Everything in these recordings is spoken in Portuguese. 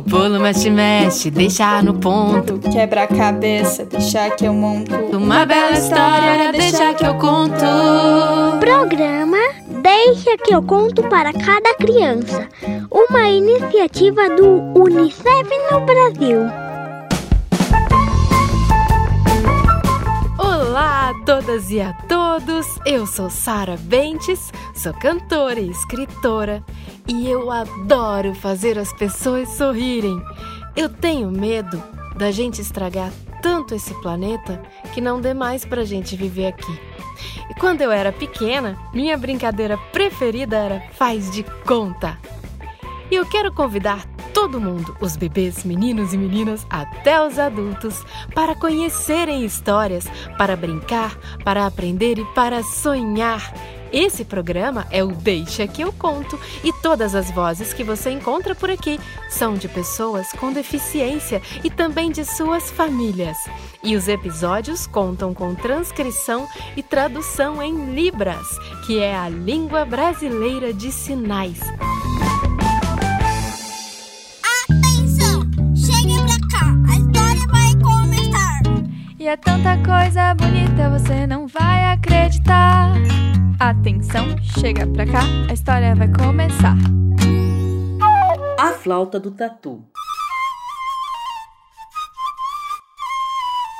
No pulo, mexe, mexe, deixa no ponto. Quebra a cabeça, deixa que eu monto. Uma bela história, deixa que eu conto. Programa Deixa que eu conto para cada criança. Uma iniciativa do Unicef no Brasil. Olá a todas e a todos. Eu sou Sara Bentes, sou cantora e escritora e eu adoro fazer as pessoas sorrirem. Eu tenho medo da gente estragar tanto esse planeta que não dê mais pra gente viver aqui. E quando eu era pequena, minha brincadeira preferida era faz de conta. E eu quero convidar todo mundo, os bebês, meninos e meninas, até os adultos, para conhecerem histórias, para brincar, para aprender e para sonhar. Esse programa é o Deixa que eu conto e todas as vozes que você encontra por aqui são de pessoas com deficiência e também de suas famílias. E os episódios contam com transcrição e tradução em Libras, que é a língua brasileira de sinais. Atenção! Cheguem pra cá, a história vai começar! E é tanta coisa bonita, você não vai acreditar. Atenção, chega pra cá, a história vai começar. A flauta do tatu.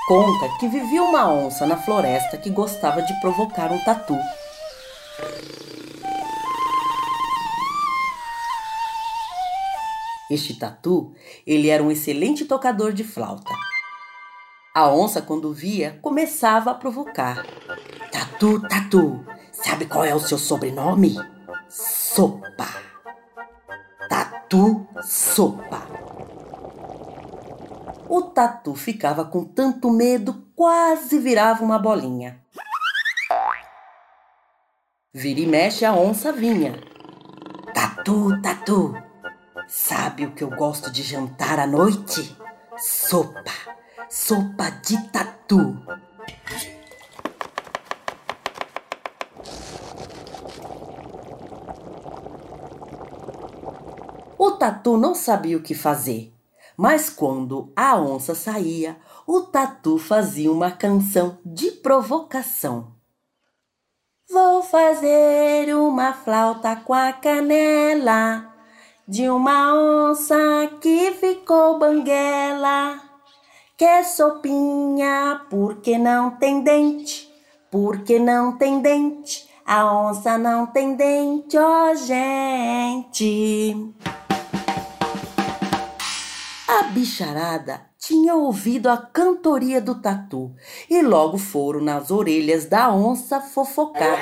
Conta que vivia uma onça na floresta que gostava de provocar um tatu. Este tatu, ele era um excelente tocador de flauta. A onça, quando via, começava a provocar. Tatu, tatu, sabe qual é o seu sobrenome? Sopa. Tatu, sopa. O tatu ficava com tanto medo, quase virava uma bolinha. Vira e mexe, a onça vinha. Tatu, tatu, sabe o que eu gosto de jantar à noite? Sopa, sopa de tatu. Tatu não sabia o que fazer, mas quando a onça saía, o tatu fazia uma canção de provocação. Vou fazer uma flauta com a canela de uma onça que ficou banguela. Quer sopinha porque não tem dente, porque não tem dente. A onça não tem dente, ó oh, gente. Bicharada tinha ouvido a cantoria do tatu e logo foram nas orelhas da onça fofocar.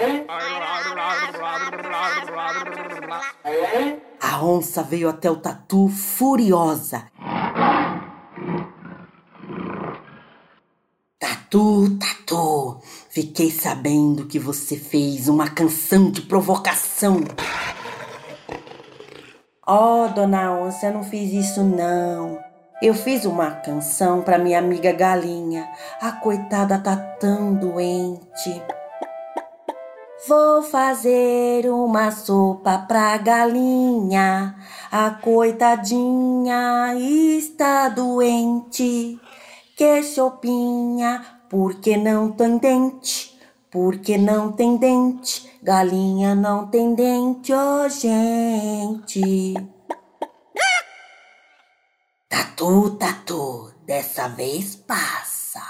A onça veio até o tatu furiosa. Tatu, tatu, fiquei sabendo que você fez uma canção de provocação. Oh, dona onça, eu não fiz isso não. Eu fiz uma canção para minha amiga galinha. A coitada tá tão doente. Vou fazer uma sopa pra galinha. A coitadinha está doente. Que sopinha, porque não tem dente? Porque não tem dente? Galinha não tem dente, ó oh, gente. Tatu, tatu, dessa vez passa.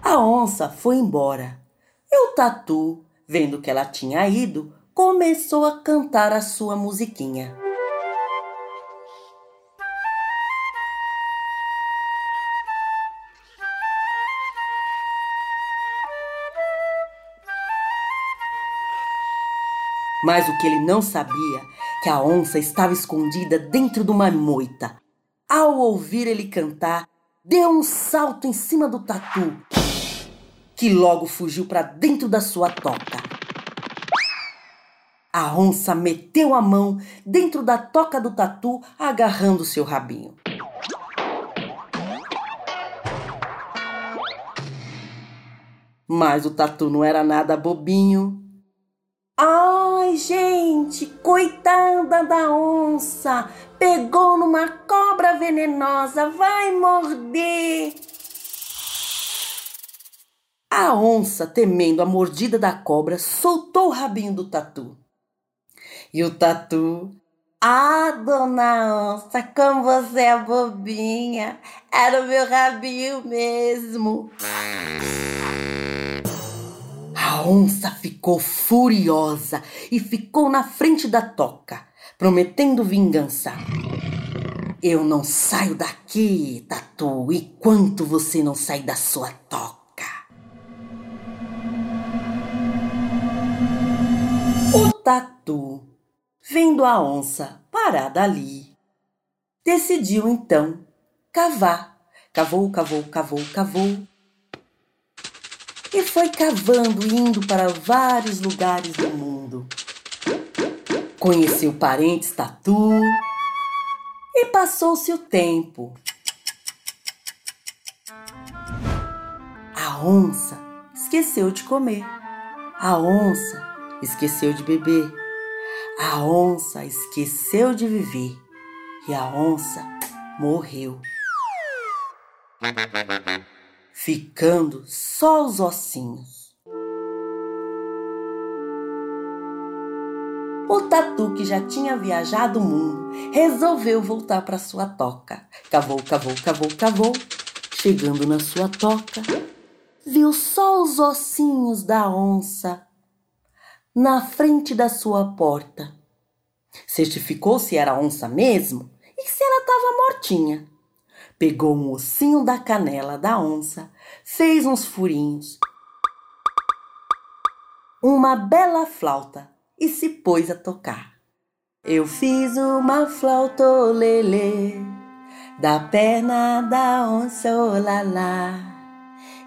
A onça foi embora. E o tatu, vendo que ela tinha ido, começou a cantar a sua musiquinha. Mas o que ele não sabia que a onça estava escondida dentro de uma moita. Ao ouvir ele cantar, deu um salto em cima do tatu, que logo fugiu para dentro da sua toca. A onça meteu a mão dentro da toca do tatu, agarrando seu rabinho. Mas o tatu não era nada bobinho. Ai, gente, coitada da onça! pegou numa venenosa, vai morder. A onça, temendo a mordida da cobra, soltou o rabinho do tatu. E o tatu, ah, dona onça, como você é bobinha, era o meu rabinho mesmo. A onça ficou furiosa e ficou na frente da toca, prometendo vingança. Eu não saio daqui, Tatu, enquanto você não sai da sua toca. O Tatu, vendo a onça parada ali, decidiu então cavar. Cavou, cavou, cavou, cavou. E foi cavando, indo para vários lugares do mundo. Conheceu parentes Tatu e passou-se o tempo. A onça esqueceu de comer. A onça esqueceu de beber. A onça esqueceu de viver. E a onça morreu. Ficando só os ossinhos. O tatu, que já tinha viajado o mundo, resolveu voltar para sua toca. Cavou, cavou, cavou, cavou. Chegando na sua toca, viu só os ossinhos da onça na frente da sua porta. Certificou se era onça mesmo e se ela estava mortinha. Pegou um ossinho da canela da onça, fez uns furinhos, uma bela flauta e se pôs a tocar. Eu fiz uma flauta lelê da perna da onça olá.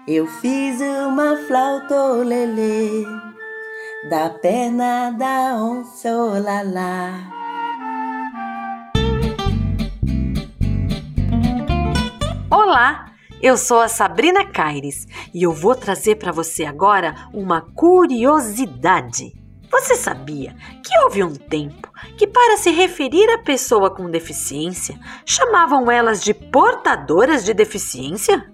Eu fiz uma flauta lelê da perna da onça olá. Olá, eu sou a Sabrina Caires e eu vou trazer para você agora uma curiosidade. Você sabia que houve um tempo que, para se referir à pessoa com deficiência, chamavam elas de portadoras de deficiência?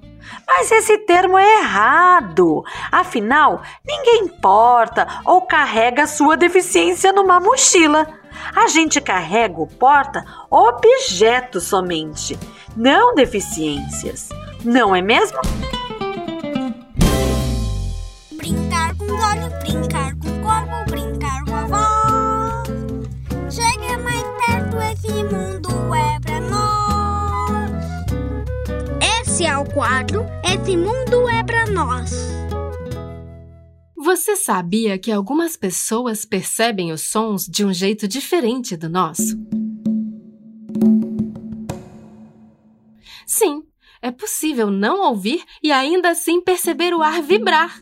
Mas esse termo é errado. Afinal, ninguém porta ou carrega sua deficiência numa mochila. A gente carrega ou porta objetos somente, não deficiências. Não é mesmo? Quadro Esse Mundo é Pra Nós. Você sabia que algumas pessoas percebem os sons de um jeito diferente do nosso? Sim, é possível não ouvir e ainda assim perceber o ar vibrar.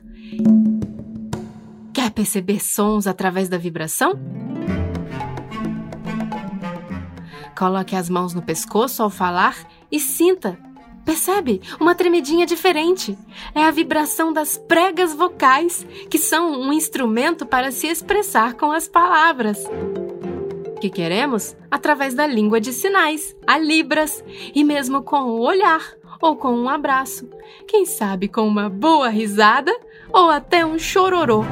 Quer perceber sons através da vibração? Coloque as mãos no pescoço ao falar e sinta. Percebe? Uma tremidinha diferente. É a vibração das pregas vocais, que são um instrumento para se expressar com as palavras que queremos através da língua de sinais, a Libras, e mesmo com o olhar ou com um abraço. Quem sabe com uma boa risada ou até um chororô.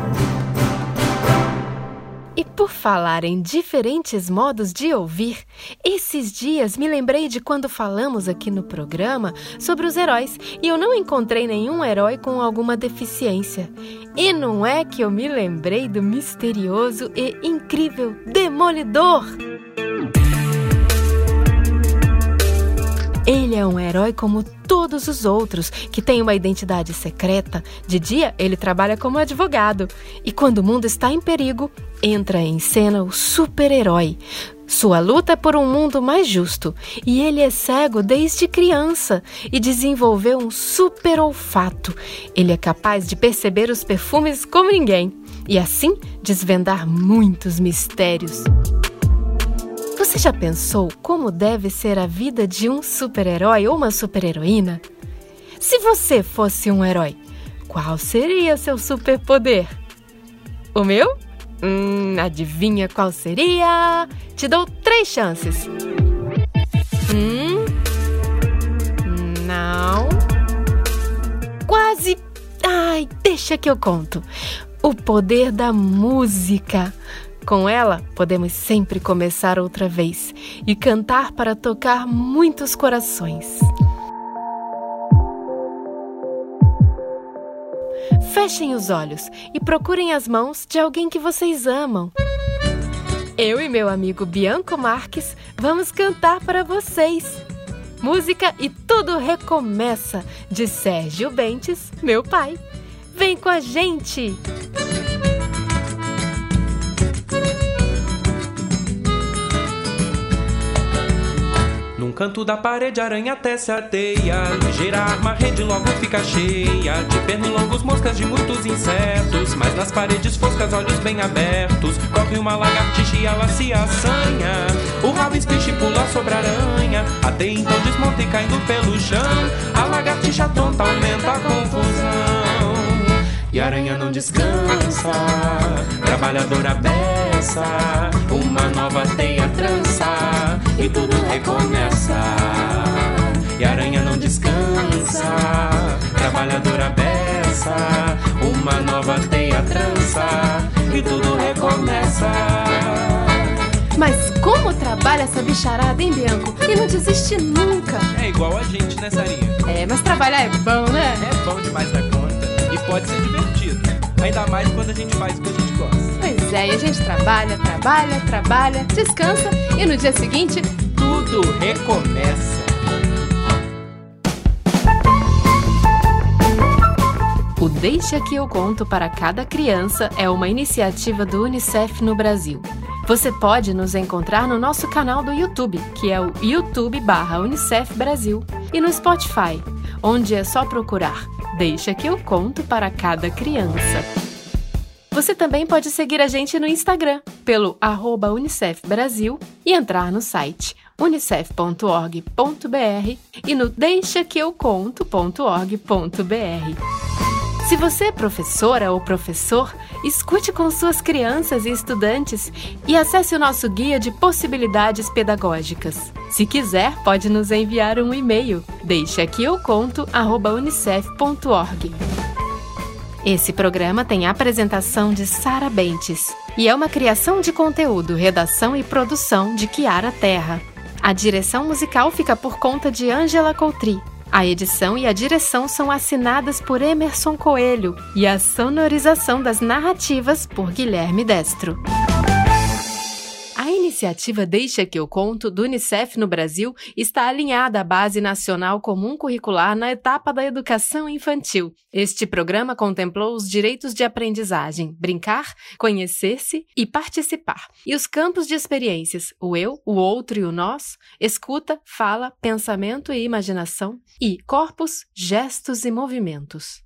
E por falar em diferentes modos de ouvir, esses dias me lembrei de quando falamos aqui no programa sobre os heróis e eu não encontrei nenhum herói com alguma deficiência. E não é que eu me lembrei do misterioso e incrível Demolidor. Ele é um herói como todos os outros, que tem uma identidade secreta. De dia, ele trabalha como advogado. E quando o mundo está em perigo, entra em cena o super-herói. Sua luta é por um mundo mais justo. E ele é cego desde criança e desenvolveu um super olfato. Ele é capaz de perceber os perfumes como ninguém e assim desvendar muitos mistérios. Você já pensou como deve ser a vida de um super-herói ou uma super-heroína? Se você fosse um herói, qual seria seu superpoder? O meu? Hum, adivinha qual seria? Te dou três chances. Hum? Não. Quase. Ai, deixa que eu conto. O poder da música. Com ela, podemos sempre começar outra vez e cantar para tocar muitos corações. Fechem os olhos e procurem as mãos de alguém que vocês amam. Eu e meu amigo Bianco Marques vamos cantar para vocês. Música e tudo recomeça, de Sérgio Bentes, meu pai. Vem com a gente! Num canto da parede, aranha até se arteia. Ligeira arma, rede logo fica cheia. De pernilongos, moscas de muitos insetos. Mas nas paredes foscas, olhos bem abertos. Corre uma lagartixa e ela se assanha. O rabo espicha e pula sobre a aranha. Até então desmonta e caindo pelo chão. A lagartixa tonta aumenta a confusão. E a aranha não descansa, trabalhadora beça, uma nova teia trança e tudo recomeça. E a aranha não descansa, trabalhadora beça, uma nova teia trança e tudo recomeça. Mas como trabalha essa bicharada, hein, Bianco? E não desiste nunca. É igual a gente, né, Sarinha? É, mas trabalhar é bom, né? É bom demais da conta e pode ser divertido, ainda mais quando a gente faz o que a gente gosta. Pois é, a gente trabalha, trabalha, trabalha, descansa e no dia seguinte Tudo recomeça. O Deixa que eu conto para cada criança é uma iniciativa do UNICEF no Brasil. Você pode nos encontrar no nosso canal do YouTube, que é o YouTube barra Unicef Brasil, e no Spotify, onde é só procurar Deixa que eu conto para cada criança. Você também pode seguir a gente no Instagram, pelo arroba Unicef Brasil, e entrar no site unicef.org.br e no deixaqueuconto.org.br. Se você é professora ou professor, escute com suas crianças e estudantes e acesse o nosso guia de possibilidades pedagógicas. Se quiser, pode nos enviar um e-mail. Deixe aqui conto@unicef.org. Esse programa tem a apresentação de Sara Bentes e é uma criação de conteúdo, redação e produção de Kiara Terra. A direção musical fica por conta de Ângela Coutri. A edição e a direção são assinadas por Emerson Coelho e a sonorização das narrativas por Guilherme Destro. Iniciativa Deixa que eu conto do Unicef no Brasil está alinhada à Base Nacional Comum Curricular na etapa da educação infantil. Este programa contemplou os direitos de aprendizagem, brincar, conhecer-se e participar, e os campos de experiências, o eu, o outro e o nós, escuta, fala, pensamento e imaginação, e corpos, gestos e movimentos.